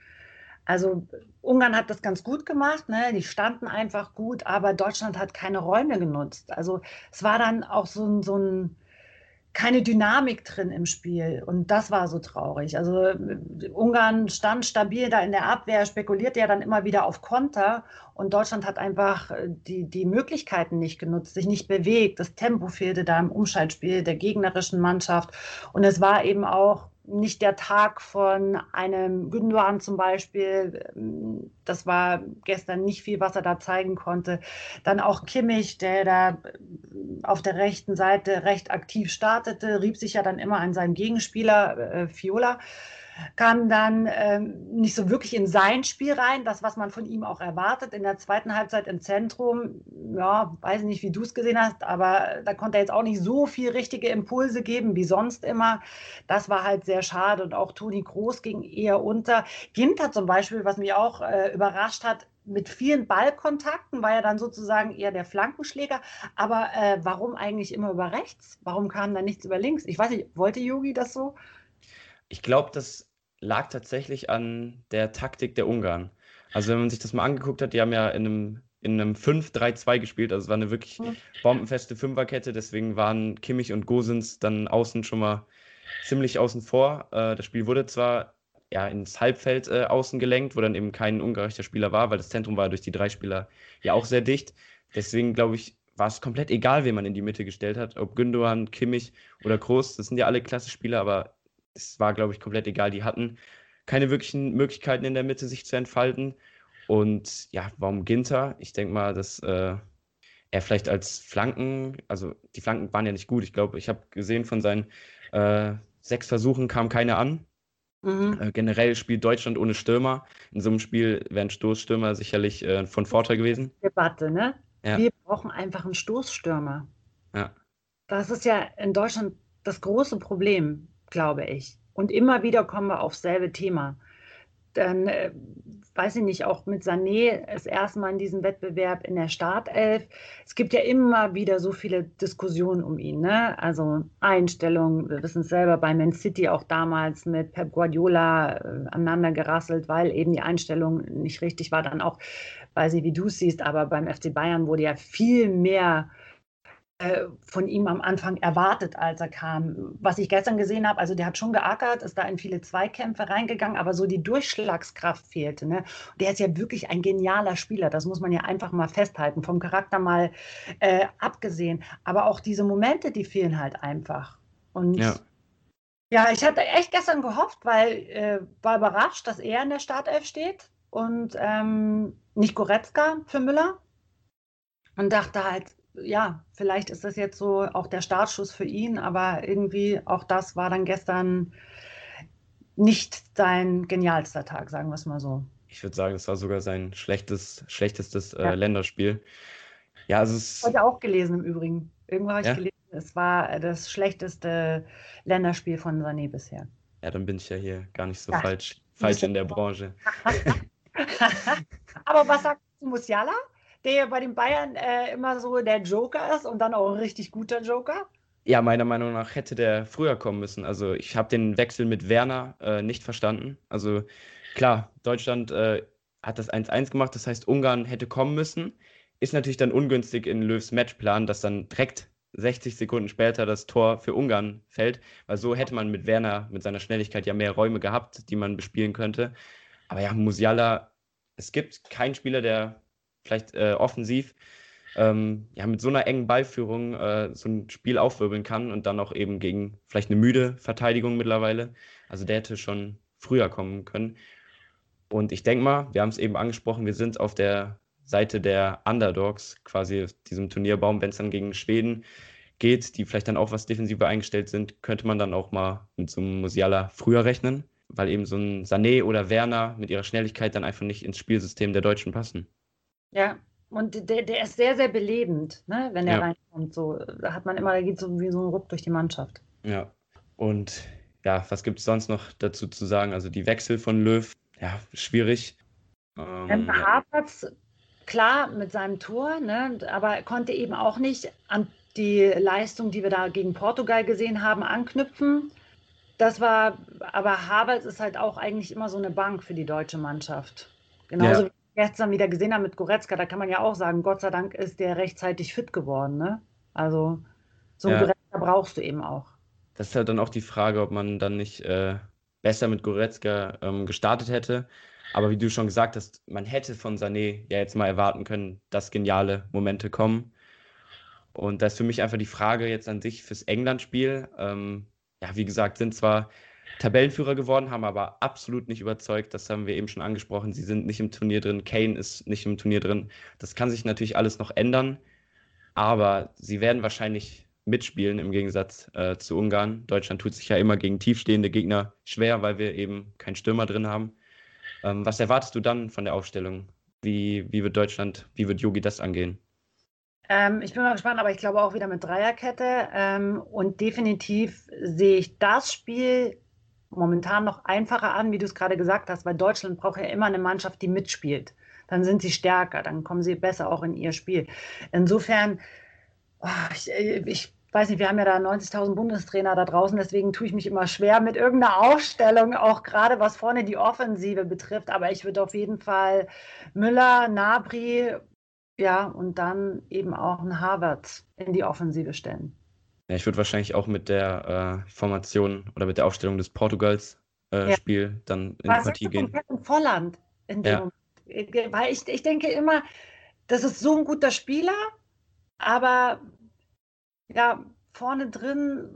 Also Ungarn hat das ganz gut gemacht, ne? die standen einfach gut, aber Deutschland hat keine Räume genutzt. Also es war dann auch so ein, so ein keine Dynamik drin im Spiel. Und das war so traurig. Also Ungarn stand stabil da in der Abwehr, spekulierte ja dann immer wieder auf Konter. Und Deutschland hat einfach äh, die, die Möglichkeiten nicht genutzt, sich nicht bewegt. Das Tempo fehlte da im Umschaltspiel der gegnerischen Mannschaft. Und es war eben auch nicht der Tag von einem Gündogan zum Beispiel. Das war gestern nicht viel, was er da zeigen konnte. Dann auch Kimmich, der da auf der rechten Seite recht aktiv startete, rieb sich ja dann immer an seinem Gegenspieler äh, Fiola kam dann ähm, nicht so wirklich in sein Spiel rein, das, was man von ihm auch erwartet. In der zweiten Halbzeit im Zentrum, ja, weiß nicht, wie du es gesehen hast, aber da konnte er jetzt auch nicht so viel richtige Impulse geben wie sonst immer. Das war halt sehr schade und auch Toni Groß ging eher unter. Ginter zum Beispiel, was mich auch äh, überrascht hat, mit vielen Ballkontakten war er dann sozusagen eher der Flankenschläger. Aber äh, warum eigentlich immer über rechts? Warum kam da nichts über links? Ich weiß nicht, wollte Yogi das so? Ich glaube, das lag tatsächlich an der Taktik der Ungarn. Also wenn man sich das mal angeguckt hat, die haben ja in einem, in einem 5-3-2 gespielt, also es war eine wirklich bombenfeste Fünferkette, deswegen waren Kimmich und Gosens dann außen schon mal ziemlich außen vor. Äh, das Spiel wurde zwar ja, ins Halbfeld äh, außen gelenkt, wo dann eben kein ungarischer Spieler war, weil das Zentrum war durch die drei Spieler ja auch sehr dicht. Deswegen glaube ich, war es komplett egal, wen man in die Mitte gestellt hat. Ob Gündogan, Kimmich oder Groß, das sind ja alle klasse Spieler, aber es war, glaube ich, komplett egal. Die hatten keine wirklichen Möglichkeiten in der Mitte, sich zu entfalten. Und ja, warum Ginter? Ich denke mal, dass äh, er vielleicht als Flanken, also die Flanken waren ja nicht gut. Ich glaube, ich habe gesehen, von seinen äh, sechs Versuchen kam keine an. Mhm. Äh, generell spielt Deutschland ohne Stürmer. In so einem Spiel wären Stoßstürmer sicherlich äh, von Vorteil gewesen. Debatte, ne? Ja. Wir brauchen einfach einen Stoßstürmer. Ja. Das ist ja in Deutschland das große Problem, glaube ich. Und immer wieder kommen wir aufs selbe Thema. Dann, äh, weiß ich nicht, auch mit Sané das erste Mal in diesem Wettbewerb in der Startelf. Es gibt ja immer wieder so viele Diskussionen um ihn. Ne? Also Einstellung, wir wissen es selber, bei Man City auch damals mit Pep Guardiola äh, aneinander gerasselt, weil eben die Einstellung nicht richtig war. Dann auch, weiß ich, wie du es siehst, aber beim FC Bayern wurde ja viel mehr äh, von ihm am Anfang erwartet, als er kam. Was ich gestern gesehen habe, also der hat schon geackert, ist da in viele Zweikämpfe reingegangen, aber so die Durchschlagskraft fehlte. Ne? Der ist ja wirklich ein genialer Spieler, das muss man ja einfach mal festhalten, vom Charakter mal äh, abgesehen. Aber auch diese Momente, die fehlen halt einfach. Und ja. ja ich hatte echt gestern gehofft, weil äh, war überrascht, dass er in der Startelf steht und ähm, nicht Goretzka für Müller. Und dachte halt, ja, vielleicht ist das jetzt so auch der Startschuss für ihn, aber irgendwie auch das war dann gestern nicht sein genialster Tag, sagen wir es mal so. Ich würde sagen, es war sogar sein schlechtes, schlechtestes äh, ja. Länderspiel. Ja, also es Heute auch gelesen im Übrigen. Irgendwo habe ich ja? gelesen, es war das schlechteste Länderspiel von Sané bisher. Ja, dann bin ich ja hier gar nicht so ja. falsch, falsch in der [LAUGHS] Branche. [LAUGHS] Aber was sagt Musiala? Der bei den Bayern äh, immer so der Joker ist und dann auch ein richtig guter Joker? Ja, meiner Meinung nach hätte der früher kommen müssen. Also ich habe den Wechsel mit Werner äh, nicht verstanden. Also klar, Deutschland äh, hat das 1-1 gemacht, das heißt, Ungarn hätte kommen müssen. Ist natürlich dann ungünstig in Löws Matchplan, dass dann direkt 60 Sekunden später das Tor für Ungarn fällt, weil so hätte man mit Werner, mit seiner Schnelligkeit ja mehr Räume gehabt, die man bespielen könnte. Aber ja, Musiala, es gibt keinen Spieler, der vielleicht äh, offensiv ähm, ja, mit so einer engen Ballführung äh, so ein Spiel aufwirbeln kann und dann auch eben gegen vielleicht eine müde Verteidigung mittlerweile. Also der hätte schon früher kommen können. Und ich denke mal, wir haben es eben angesprochen, wir sind auf der Seite der Underdogs, quasi diesem Turnierbaum, wenn es dann gegen Schweden geht, die vielleicht dann auch was defensiver eingestellt sind, könnte man dann auch mal mit so einem Musiala früher rechnen, weil eben so ein Sané oder Werner mit ihrer Schnelligkeit dann einfach nicht ins Spielsystem der Deutschen passen. Ja, und der, der ist sehr, sehr belebend, ne? wenn er ja. reinkommt. So, da hat man immer, da geht so wie so ein Ruck durch die Mannschaft. Ja, und ja, was gibt es sonst noch dazu zu sagen? Also die Wechsel von Löw, ja, schwierig. Ähm, Havertz, klar, mit seinem Tor, ne? aber konnte eben auch nicht an die Leistung, die wir da gegen Portugal gesehen haben, anknüpfen. Das war, aber Havertz ist halt auch eigentlich immer so eine Bank für die deutsche Mannschaft. Genauso ja. wie gestern wieder gesehen haben mit Goretzka, da kann man ja auch sagen, Gott sei Dank ist der rechtzeitig fit geworden. Ne? Also so einen ja. Goretzka brauchst du eben auch. Das ist halt dann auch die Frage, ob man dann nicht äh, besser mit Goretzka ähm, gestartet hätte. Aber wie du schon gesagt hast, man hätte von Sané ja jetzt mal erwarten können, dass geniale Momente kommen. Und das ist für mich einfach die Frage jetzt an sich fürs England-Spiel. Ähm, ja, wie gesagt, sind zwar Tabellenführer geworden, haben aber absolut nicht überzeugt. Das haben wir eben schon angesprochen. Sie sind nicht im Turnier drin. Kane ist nicht im Turnier drin. Das kann sich natürlich alles noch ändern. Aber sie werden wahrscheinlich mitspielen im Gegensatz äh, zu Ungarn. Deutschland tut sich ja immer gegen tiefstehende Gegner schwer, weil wir eben keinen Stürmer drin haben. Ähm, was erwartest du dann von der Aufstellung? Wie, wie wird Deutschland, wie wird Yogi das angehen? Ähm, ich bin mal gespannt, aber ich glaube auch wieder mit Dreierkette. Ähm, und definitiv sehe ich das Spiel momentan noch einfacher an, wie du es gerade gesagt hast, weil Deutschland braucht ja immer eine Mannschaft, die mitspielt. Dann sind sie stärker, dann kommen sie besser auch in ihr Spiel. Insofern, oh, ich, ich weiß nicht, wir haben ja da 90.000 Bundestrainer da draußen, deswegen tue ich mich immer schwer mit irgendeiner Aufstellung, auch gerade was vorne die Offensive betrifft. Aber ich würde auf jeden Fall Müller, Nabri, ja, und dann eben auch einen Harvard in die Offensive stellen. Ja, ich würde wahrscheinlich auch mit der äh, Formation oder mit der Aufstellung des Portugals-Spiel äh, ja. dann in Was die Partie gehen. Volland in dem ja. Moment. Weil ich, ich denke immer, das ist so ein guter Spieler, aber ja, vorne drin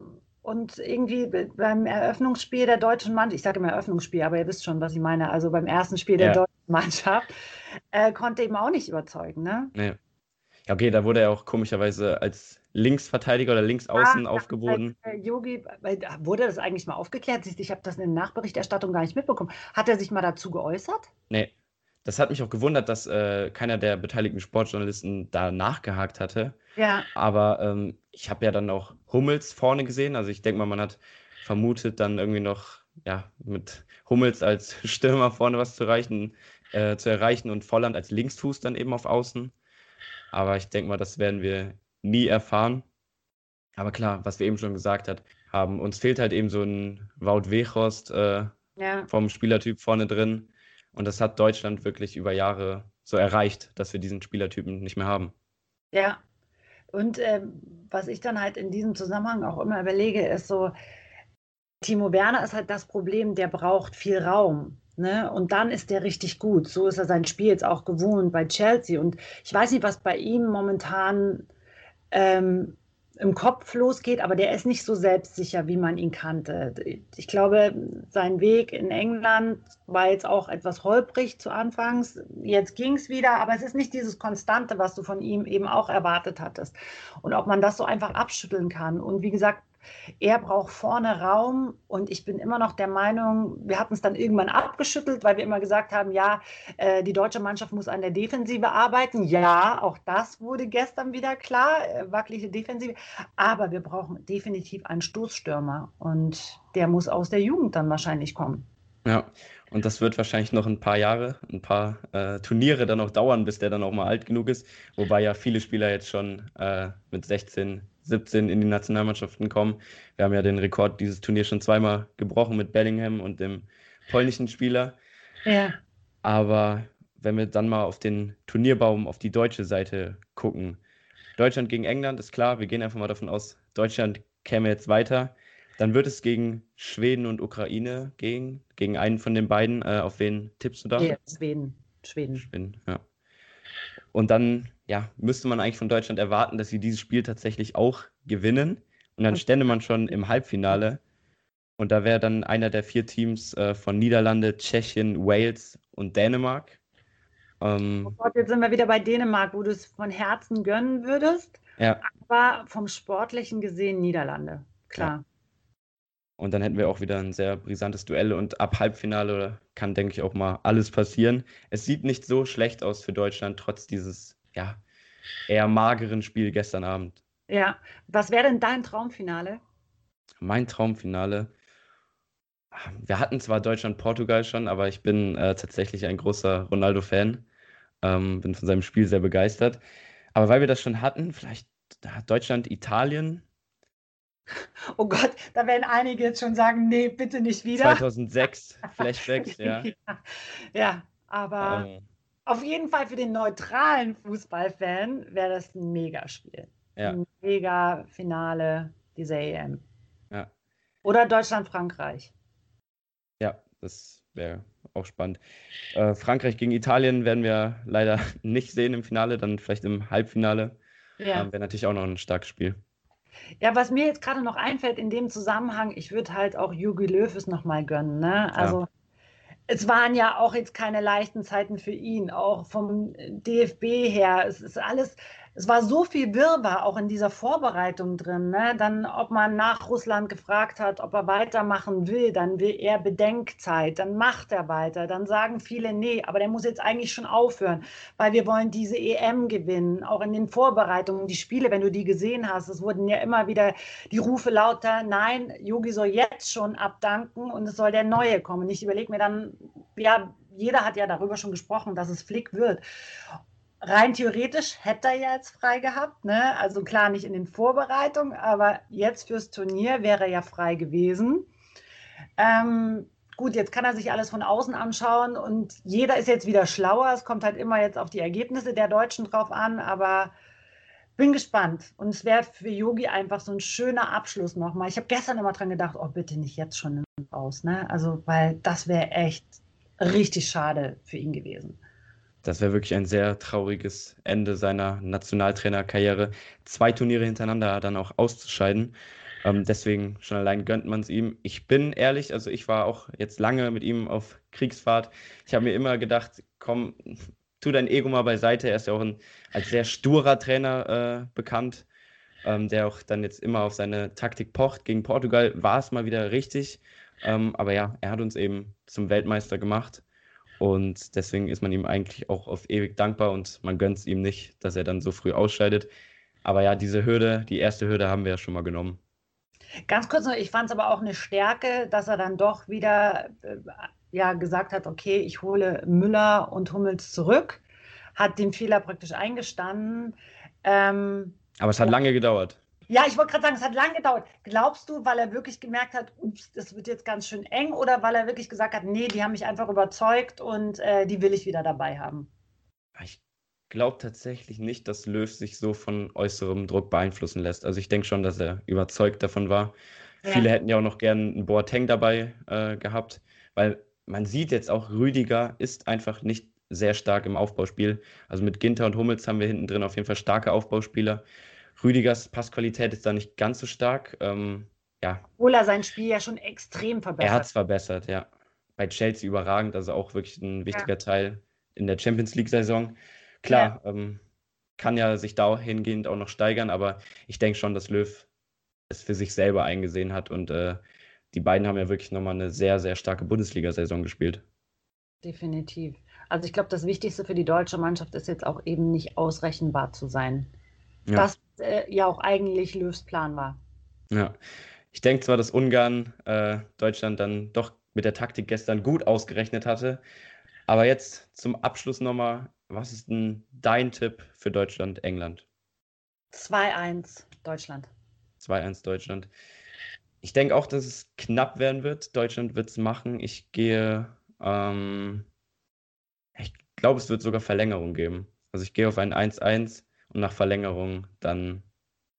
und irgendwie beim Eröffnungsspiel der deutschen Mannschaft, ich sage immer Eröffnungsspiel, aber ihr wisst schon, was ich meine, also beim ersten Spiel der ja. deutschen [LAUGHS] Mannschaft, äh, konnte eben auch nicht überzeugen, ne? Nee. Ja, okay, da wurde er auch komischerweise als Linksverteidiger oder Linksaußen ah, aufgeboten. Yogi, wurde das eigentlich mal aufgeklärt? Ich habe das in der Nachberichterstattung gar nicht mitbekommen. Hat er sich mal dazu geäußert? Nee. Das hat mich auch gewundert, dass äh, keiner der beteiligten Sportjournalisten da nachgehakt hatte. Ja. Aber ähm, ich habe ja dann auch Hummels vorne gesehen. Also ich denke mal, man hat vermutet, dann irgendwie noch ja, mit Hummels als [LAUGHS] Stürmer vorne was zu erreichen, äh, zu erreichen und Volland als Linksfuß dann eben auf Außen. Aber ich denke mal, das werden wir nie erfahren. Aber klar, was wir eben schon gesagt hat, haben uns fehlt halt eben so ein Wout Weghorst äh, ja. vom Spielertyp vorne drin. Und das hat Deutschland wirklich über Jahre so erreicht, dass wir diesen Spielertypen nicht mehr haben. Ja. Und äh, was ich dann halt in diesem Zusammenhang auch immer überlege, ist so, Timo Werner ist halt das Problem, der braucht viel Raum. Ne? Und dann ist der richtig gut. So ist er sein Spiel jetzt auch gewohnt bei Chelsea. Und ich weiß nicht, was bei ihm momentan ähm, im Kopf losgeht, aber der ist nicht so selbstsicher, wie man ihn kannte. Ich glaube, sein Weg in England war jetzt auch etwas holprig zu Anfangs. Jetzt ging es wieder, aber es ist nicht dieses Konstante, was du von ihm eben auch erwartet hattest. Und ob man das so einfach abschütteln kann. Und wie gesagt, er braucht vorne Raum und ich bin immer noch der Meinung, wir hatten es dann irgendwann abgeschüttelt, weil wir immer gesagt haben, ja, äh, die deutsche Mannschaft muss an der Defensive arbeiten. Ja, auch das wurde gestern wieder klar, äh, wackelige Defensive. Aber wir brauchen definitiv einen Stoßstürmer und der muss aus der Jugend dann wahrscheinlich kommen. Ja, und das wird wahrscheinlich noch ein paar Jahre, ein paar äh, Turniere dann noch dauern, bis der dann auch mal alt genug ist. Wobei ja viele Spieler jetzt schon äh, mit 16 17 in die Nationalmannschaften kommen. Wir haben ja den Rekord dieses Turnier schon zweimal gebrochen mit Bellingham und dem polnischen Spieler. Ja. Aber wenn wir dann mal auf den Turnierbaum auf die deutsche Seite gucken. Deutschland gegen England ist klar, wir gehen einfach mal davon aus, Deutschland käme jetzt weiter. Dann wird es gegen Schweden und Ukraine gehen, gegen einen von den beiden. Äh, auf wen tippst du da? Ja, Schweden. Schweden. Schweden, ja. Und dann ja, müsste man eigentlich von Deutschland erwarten, dass sie dieses Spiel tatsächlich auch gewinnen. Und dann stände man schon im Halbfinale. Und da wäre dann einer der vier Teams äh, von Niederlande, Tschechien, Wales und Dänemark. Ähm, oh Gott, jetzt sind wir wieder bei Dänemark, wo du es von Herzen gönnen würdest. Ja. Aber vom Sportlichen gesehen Niederlande, klar. Ja. Und dann hätten wir auch wieder ein sehr brisantes Duell und ab Halbfinale kann, denke ich, auch mal alles passieren. Es sieht nicht so schlecht aus für Deutschland, trotz dieses ja, eher mageren Spiel gestern Abend. Ja, was wäre denn dein Traumfinale? Mein Traumfinale. Wir hatten zwar Deutschland-Portugal schon, aber ich bin äh, tatsächlich ein großer Ronaldo-Fan. Ähm, bin von seinem Spiel sehr begeistert. Aber weil wir das schon hatten, vielleicht Deutschland-Italien. [LAUGHS] Oh Gott, da werden einige jetzt schon sagen, nee, bitte nicht wieder. 2006, [LAUGHS] Flashbacks, ja. ja. ja. aber ähm, auf jeden Fall für den neutralen Fußballfan wäre das ein Megaspiel. Ja. Ein Mega-Finale dieser EM. Ja. Oder Deutschland-Frankreich. Ja, das wäre auch spannend. Äh, Frankreich gegen Italien werden wir leider [LAUGHS] nicht sehen im Finale, dann vielleicht im Halbfinale. Ja. Ähm, wäre natürlich auch noch ein starkes Spiel. Ja, was mir jetzt gerade noch einfällt in dem Zusammenhang, ich würde halt auch Jogi Löw es nochmal gönnen. Ne? Also ja es waren ja auch jetzt keine leichten Zeiten für ihn, auch vom DFB her. Es ist alles, es war so viel Wirrwarr auch in dieser Vorbereitung drin. Ne? Dann, ob man nach Russland gefragt hat, ob er weitermachen will, dann will er Bedenkzeit, dann macht er weiter. Dann sagen viele, nee, aber der muss jetzt eigentlich schon aufhören, weil wir wollen diese EM gewinnen. Auch in den Vorbereitungen, die Spiele, wenn du die gesehen hast, es wurden ja immer wieder die Rufe lauter, nein, Yogi soll jetzt schon abdanken und es soll der Neue kommen. Ich überlege mir dann, ja, jeder hat ja darüber schon gesprochen, dass es Flick wird rein theoretisch hätte er ja jetzt frei gehabt, ne? Also klar nicht in den Vorbereitungen, aber jetzt fürs Turnier wäre er ja frei gewesen. Ähm, gut, jetzt kann er sich alles von außen anschauen und jeder ist jetzt wieder schlauer. Es kommt halt immer jetzt auf die Ergebnisse der Deutschen drauf an, aber bin gespannt. Und es wäre für Yogi einfach so ein schöner Abschluss nochmal. Ich habe gestern immer dran gedacht, oh bitte nicht jetzt schon raus, ne? Also, weil das wäre echt richtig schade für ihn gewesen. Das wäre wirklich ein sehr trauriges Ende seiner Nationaltrainerkarriere. Zwei Turniere hintereinander dann auch auszuscheiden. Ähm, deswegen schon allein gönnt man es ihm. Ich bin ehrlich, also ich war auch jetzt lange mit ihm auf Kriegsfahrt. Ich habe mir immer gedacht, komm, tu dein Ego mal beiseite. Er ist ja auch ein, als sehr sturer Trainer äh, bekannt, ähm, der auch dann jetzt immer auf seine Taktik pocht. Gegen Portugal war es mal wieder richtig. Ähm, aber ja, er hat uns eben zum Weltmeister gemacht. Und deswegen ist man ihm eigentlich auch auf ewig dankbar und man gönnt es ihm nicht, dass er dann so früh ausscheidet. Aber ja, diese Hürde, die erste Hürde haben wir ja schon mal genommen. Ganz kurz noch, ich fand es aber auch eine Stärke, dass er dann doch wieder äh, ja, gesagt hat, okay, ich hole Müller und Hummels zurück, hat den Fehler praktisch eingestanden. Ähm, aber es hat lange gedauert. Ja, ich wollte gerade sagen, es hat lange gedauert. Glaubst du, weil er wirklich gemerkt hat, ups, das wird jetzt ganz schön eng, oder weil er wirklich gesagt hat, nee, die haben mich einfach überzeugt und äh, die will ich wieder dabei haben? Ich glaube tatsächlich nicht, dass Löw sich so von äußerem Druck beeinflussen lässt. Also ich denke schon, dass er überzeugt davon war. Ja. Viele hätten ja auch noch gern einen Boateng dabei äh, gehabt, weil man sieht jetzt auch, Rüdiger ist einfach nicht sehr stark im Aufbauspiel. Also mit Ginter und Hummels haben wir hinten drin auf jeden Fall starke Aufbauspieler. Rüdigers Passqualität ist da nicht ganz so stark. Ähm, ja. Obwohl er sein Spiel ja schon extrem verbessert. Er hat es verbessert, ja. Bei Chelsea überragend, also auch wirklich ein wichtiger ja. Teil in der Champions League-Saison. Klar, ja. Ähm, kann ja sich dahingehend auch noch steigern, aber ich denke schon, dass Löw es für sich selber eingesehen hat und äh, die beiden haben ja wirklich nochmal eine sehr, sehr starke Bundesliga-Saison gespielt. Definitiv. Also ich glaube, das Wichtigste für die deutsche Mannschaft ist jetzt auch eben nicht ausrechenbar zu sein. Ja. Das äh, ja auch eigentlich Löws Plan war. Ja, ich denke zwar, dass Ungarn äh, Deutschland dann doch mit der Taktik gestern gut ausgerechnet hatte, aber jetzt zum Abschluss nochmal was ist denn dein Tipp für Deutschland, England? 2-1 Deutschland. 2-1 Deutschland. Ich denke auch, dass es knapp werden wird. Deutschland wird es machen. Ich gehe, ähm, ich glaube, es wird sogar Verlängerung geben. Also ich gehe auf ein 1-1 und nach Verlängerung dann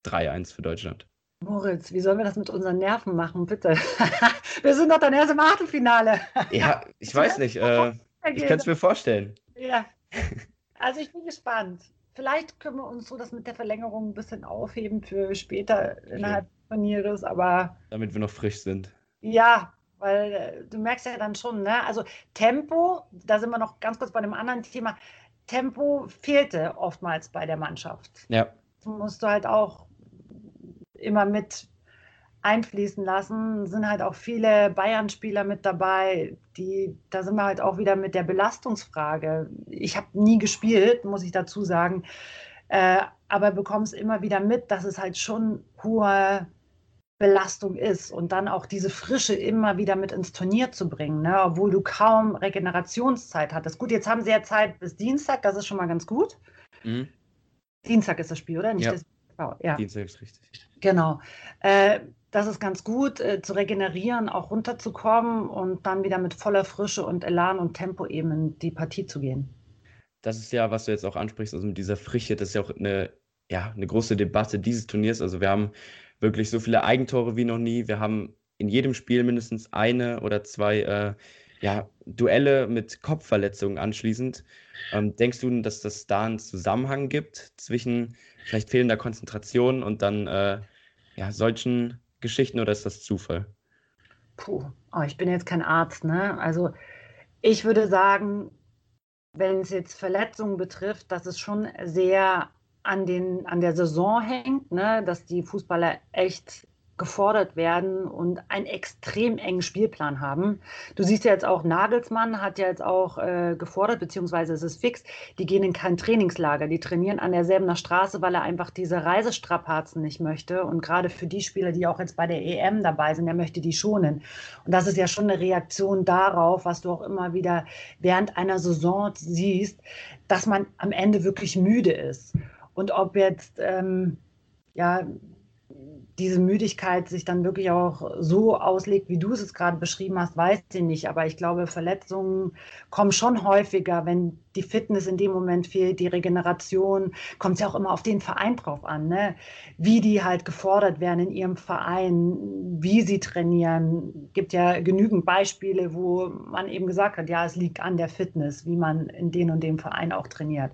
3-1 für Deutschland. Moritz, wie sollen wir das mit unseren Nerven machen, bitte? [LAUGHS] wir sind doch dann erst im Achtelfinale. ja, ich weiß nicht. Äh, ich kann es mir vorstellen. Ja, [LAUGHS] also ich bin gespannt. Vielleicht können wir uns so das mit der Verlängerung ein bisschen aufheben für später innerhalb des Turnieres, aber. Damit wir noch frisch sind. Ja, weil äh, du merkst ja dann schon, ne? Also Tempo, da sind wir noch ganz kurz bei einem anderen Thema. Tempo fehlte oftmals bei der Mannschaft. Ja. Das musst du halt auch immer mit einfließen lassen, sind halt auch viele Bayern-Spieler mit dabei, die, da sind wir halt auch wieder mit der Belastungsfrage. Ich habe nie gespielt, muss ich dazu sagen, äh, aber bekommst immer wieder mit, dass es halt schon hohe Belastung ist und dann auch diese Frische immer wieder mit ins Turnier zu bringen, ne? obwohl du kaum Regenerationszeit hattest. Gut, jetzt haben sie ja Zeit bis Dienstag, das ist schon mal ganz gut. Mhm. Dienstag ist das Spiel, oder? Nicht ja. Das, oh, ja. Dienstag ist richtig. Genau. Äh, das ist ganz gut, äh, zu regenerieren, auch runterzukommen und dann wieder mit voller Frische und Elan und Tempo eben in die Partie zu gehen. Das ist ja, was du jetzt auch ansprichst, also mit dieser Frische, das ist ja auch eine, ja, eine große Debatte dieses Turniers. Also wir haben wirklich so viele Eigentore wie noch nie. Wir haben in jedem Spiel mindestens eine oder zwei äh, ja, Duelle mit Kopfverletzungen anschließend. Ähm, denkst du, dass das da einen Zusammenhang gibt zwischen vielleicht fehlender Konzentration und dann äh, ja, solchen Geschichten oder ist das Zufall? Puh, oh, ich bin jetzt kein Arzt, ne? Also ich würde sagen, wenn es jetzt Verletzungen betrifft, dass es schon sehr an, den, an der Saison hängt, ne? dass die Fußballer echt gefordert werden und einen extrem engen Spielplan haben. Du siehst ja jetzt auch, Nagelsmann hat ja jetzt auch äh, gefordert, beziehungsweise es ist fix, die gehen in kein Trainingslager, die trainieren an derselben Straße, weil er einfach diese Reisestrapazen nicht möchte. Und gerade für die Spieler, die auch jetzt bei der EM dabei sind, er möchte die schonen. Und das ist ja schon eine Reaktion darauf, was du auch immer wieder während einer Saison siehst, dass man am Ende wirklich müde ist. Und ob jetzt, ähm, ja, diese Müdigkeit sich dann wirklich auch so auslegt, wie du es gerade beschrieben hast, weiß ich nicht. Aber ich glaube, Verletzungen kommen schon häufiger, wenn die Fitness in dem Moment fehlt, die Regeneration, kommt es ja auch immer auf den Verein drauf an, ne? wie die halt gefordert werden in ihrem Verein, wie sie trainieren. Es gibt ja genügend Beispiele, wo man eben gesagt hat, ja, es liegt an der Fitness, wie man in den und dem Verein auch trainiert.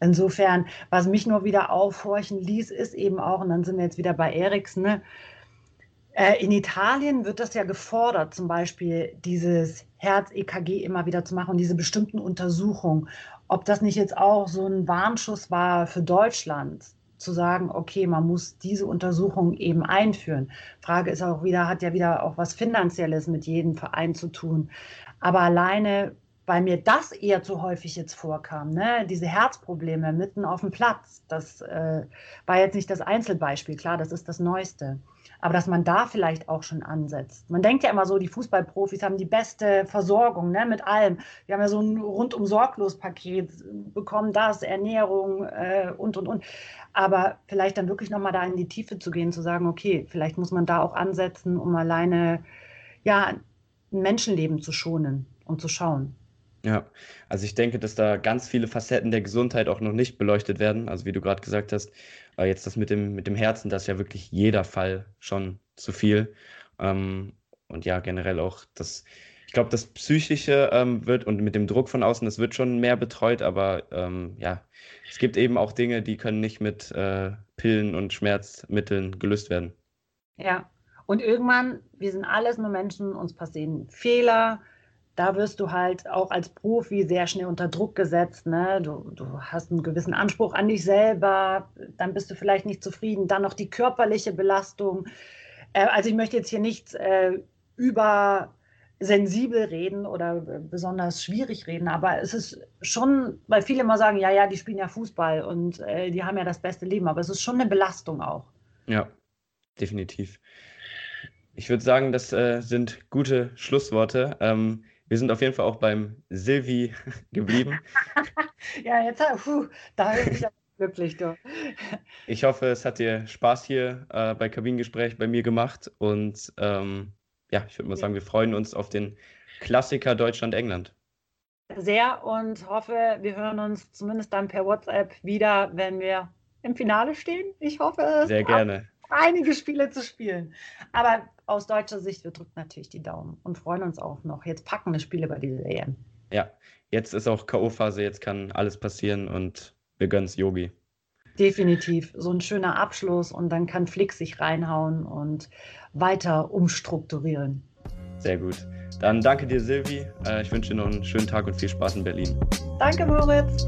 Insofern, was mich nur wieder aufhorchen ließ, ist eben auch, und dann sind wir jetzt wieder bei Eriksen, ne? Äh, in Italien wird das ja gefordert, zum Beispiel dieses Herz-EKG immer wieder zu machen und diese bestimmten Untersuchungen. Ob das nicht jetzt auch so ein Warnschuss war für Deutschland, zu sagen, okay, man muss diese Untersuchung eben einführen. Frage ist auch wieder, hat ja wieder auch was Finanzielles mit jedem Verein zu tun. Aber alleine weil mir das eher zu häufig jetzt vorkam. Ne? Diese Herzprobleme mitten auf dem Platz, das äh, war jetzt nicht das Einzelbeispiel, klar, das ist das Neueste. Aber dass man da vielleicht auch schon ansetzt. Man denkt ja immer so, die Fußballprofis haben die beste Versorgung ne, mit allem. Wir haben ja so ein rundum sorglos Paket, bekommen das, Ernährung äh, und, und, und. Aber vielleicht dann wirklich nochmal da in die Tiefe zu gehen, zu sagen, okay, vielleicht muss man da auch ansetzen, um alleine ja, ein Menschenleben zu schonen und zu schauen. Ja, also ich denke, dass da ganz viele Facetten der Gesundheit auch noch nicht beleuchtet werden. Also wie du gerade gesagt hast, äh, jetzt das mit dem, mit dem Herzen, das ist ja wirklich jeder Fall schon zu viel. Ähm, und ja, generell auch das, ich glaube, das Psychische ähm, wird und mit dem Druck von außen, das wird schon mehr betreut, aber ähm, ja, es gibt eben auch Dinge, die können nicht mit äh, Pillen und Schmerzmitteln gelöst werden. Ja, und irgendwann, wir sind alles nur Menschen, uns passieren Fehler, da wirst du halt auch als Profi sehr schnell unter Druck gesetzt. Ne? Du, du, hast einen gewissen Anspruch an dich selber, dann bist du vielleicht nicht zufrieden. Dann noch die körperliche Belastung. Äh, also ich möchte jetzt hier nichts äh, über reden oder besonders schwierig reden, aber es ist schon, weil viele immer sagen, ja, ja, die spielen ja Fußball und äh, die haben ja das beste Leben, aber es ist schon eine Belastung auch. Ja, definitiv. Ich würde sagen, das äh, sind gute Schlussworte. Ähm, wir sind auf jeden Fall auch beim Silvi [LAUGHS] geblieben. [LAUGHS] ja, jetzt, puh, da bin ich glücklich. Du. Ich hoffe, es hat dir Spaß hier äh, bei Kabinengespräch bei mir gemacht. Und ähm, ja, ich würde mal sagen, wir freuen uns auf den Klassiker Deutschland-England. Sehr und hoffe, wir hören uns zumindest dann per WhatsApp wieder, wenn wir im Finale stehen. Ich hoffe es. Sehr gerne. Einige Spiele zu spielen. Aber aus deutscher Sicht, wir drücken natürlich die Daumen und freuen uns auch noch. Jetzt packen wir Spiele bei dieser EM. Ja, jetzt ist auch K.O.-Phase, jetzt kann alles passieren und wir gönnen es Yogi. Definitiv. So ein schöner Abschluss und dann kann Flick sich reinhauen und weiter umstrukturieren. Sehr gut. Dann danke dir, Silvi. Äh, ich wünsche dir noch einen schönen Tag und viel Spaß in Berlin. Danke, Moritz.